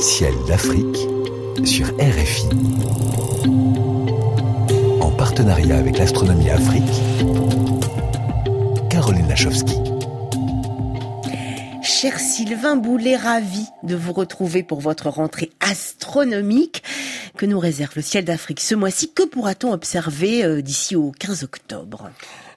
Ciel d'Afrique sur RFI. En partenariat avec l'Astronomie Afrique, Caroline Lachowski. Cher Sylvain Boulet, ravi de vous retrouver pour votre rentrée astronomique que nous réserve le ciel d'Afrique ce mois-ci. Que pourra-t-on observer euh, d'ici au 15 octobre?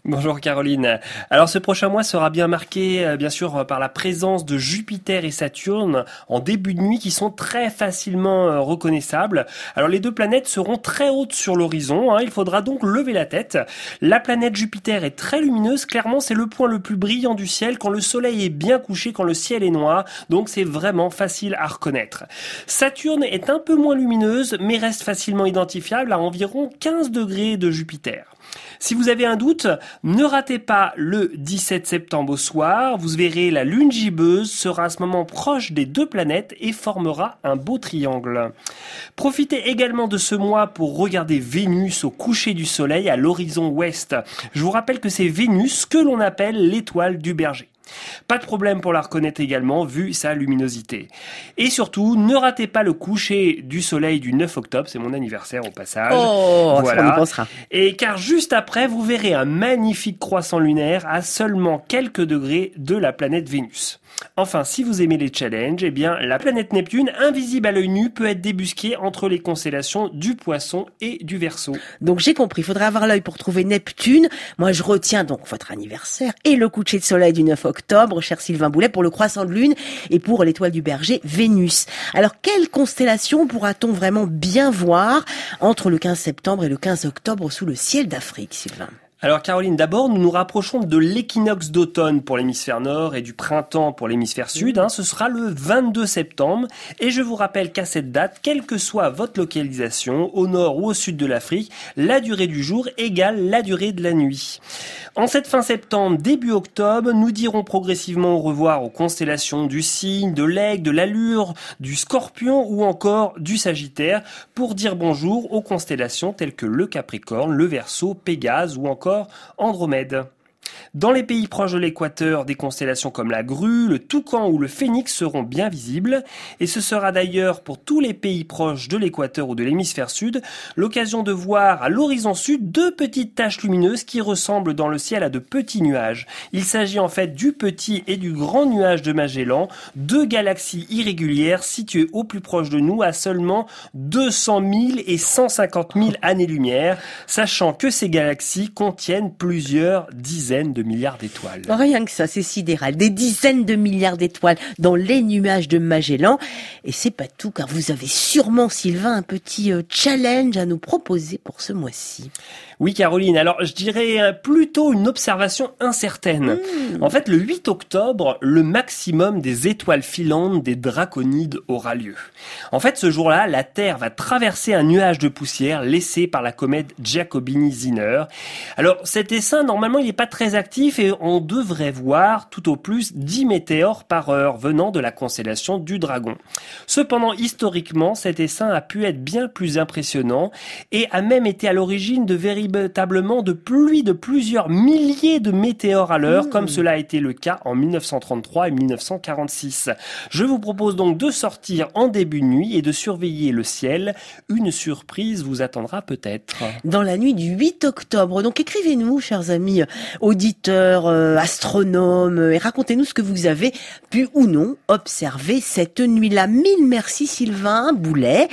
Bonjour Caroline. Alors ce prochain mois sera bien marqué euh, bien sûr par la présence de Jupiter et Saturne en début de nuit qui sont très facilement euh, reconnaissables. Alors les deux planètes seront très hautes sur l'horizon, hein. il faudra donc lever la tête. La planète Jupiter est très lumineuse, clairement c'est le point le plus brillant du ciel quand le soleil est bien couché, quand le ciel est noir, donc c'est vraiment facile à reconnaître. Saturne est un peu moins lumineuse mais reste facilement identifiable à environ 15 degrés de Jupiter. Si vous avez un doute, ne ratez pas le 17 septembre au soir. Vous verrez la lune gibbeuse sera à ce moment proche des deux planètes et formera un beau triangle. Profitez également de ce mois pour regarder Vénus au coucher du soleil à l'horizon ouest. Je vous rappelle que c'est Vénus que l'on appelle l'étoile du berger. Pas de problème pour la reconnaître également vu sa luminosité. Et surtout, ne ratez pas le coucher du soleil du 9 octobre, c'est mon anniversaire au passage. Oh, voilà. on pensera. Et car juste après, vous verrez un magnifique croissant lunaire à seulement quelques degrés de la planète Vénus. Enfin, si vous aimez les challenges, eh bien, la planète Neptune, invisible à l'œil nu, peut être débusquée entre les constellations du Poisson et du Verseau. Donc j'ai compris, il faudrait avoir l'œil pour trouver Neptune. Moi, je retiens donc votre anniversaire et le coucher de soleil du 9 octobre, cher Sylvain Boulet, pour le croissant de lune et pour l'étoile du berger, Vénus. Alors, quelle constellation pourra-t-on vraiment bien voir entre le 15 septembre et le 15 octobre sous le ciel d'Afrique, Sylvain? Alors Caroline, d'abord, nous nous rapprochons de l'équinoxe d'automne pour l'hémisphère nord et du printemps pour l'hémisphère sud. Hein. Ce sera le 22 septembre. Et je vous rappelle qu'à cette date, quelle que soit votre localisation, au nord ou au sud de l'Afrique, la durée du jour égale la durée de la nuit. En cette fin septembre, début octobre, nous dirons progressivement au revoir aux constellations du cygne, de l'aigle, de l'allure, du scorpion ou encore du sagittaire pour dire bonjour aux constellations telles que le capricorne, le verseau, Pégase ou encore Andromède. Dans les pays proches de l'équateur, des constellations comme la grue, le toucan ou le phénix seront bien visibles, et ce sera d'ailleurs pour tous les pays proches de l'équateur ou de l'hémisphère sud l'occasion de voir à l'horizon sud deux petites taches lumineuses qui ressemblent dans le ciel à de petits nuages. Il s'agit en fait du petit et du grand nuage de Magellan, deux galaxies irrégulières situées au plus proche de nous à seulement 200 000 et 150 000 années-lumière, sachant que ces galaxies contiennent plusieurs dizaines de milliards d'étoiles. Rien que ça, c'est sidéral. Des dizaines de milliards d'étoiles dans les nuages de Magellan. Et c'est pas tout, car vous avez sûrement, Sylvain, un petit euh, challenge à nous proposer pour ce mois-ci. Oui, Caroline. Alors, je dirais euh, plutôt une observation incertaine. Hmm. En fait, le 8 octobre, le maximum des étoiles filantes des draconides aura lieu. En fait, ce jour-là, la Terre va traverser un nuage de poussière laissé par la comète Giacobini-Zinner. Alors, cet essaim, normalement, il n'est pas très actif et on devrait voir tout au plus 10 météores par heure venant de la constellation du Dragon. Cependant, historiquement, cet essaim a pu être bien plus impressionnant et a même été à l'origine de véritablement de pluies de plusieurs milliers de météores à l'heure, comme mmh. cela a été le cas en 1933 et 1946. Je vous propose donc de sortir en début de nuit et de surveiller le ciel. Une surprise vous attendra peut-être. Dans la nuit du 8 octobre. Donc écrivez-nous, chers amis auditeurs, euh, astronomes, et racontez-nous ce que vous avez pu ou non observer cette nuit-là. Mille merci Sylvain Boulet.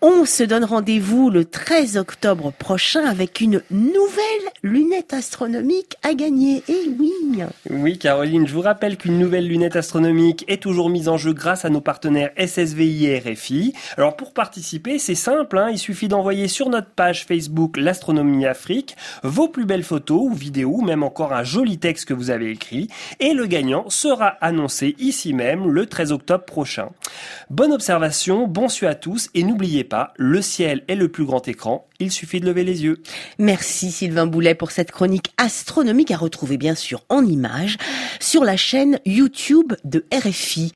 On se donne rendez-vous le 13 octobre prochain avec une nouvelle lunette astronomique à gagner. Et eh oui. Oui, Caroline, je vous rappelle qu'une nouvelle lunette astronomique est toujours mise en jeu grâce à nos partenaires SSVI et RFI. Alors pour participer, c'est simple, hein, il suffit d'envoyer sur notre page Facebook l'astronomie Afrique vos plus belles photos ou vidéos, même un joli texte que vous avez écrit, et le gagnant sera annoncé ici même le 13 octobre prochain. Bonne observation, bon su à tous, et n'oubliez pas, le ciel est le plus grand écran, il suffit de lever les yeux. Merci Sylvain Boulet pour cette chronique astronomique à retrouver bien sûr en images sur la chaîne YouTube de RFI.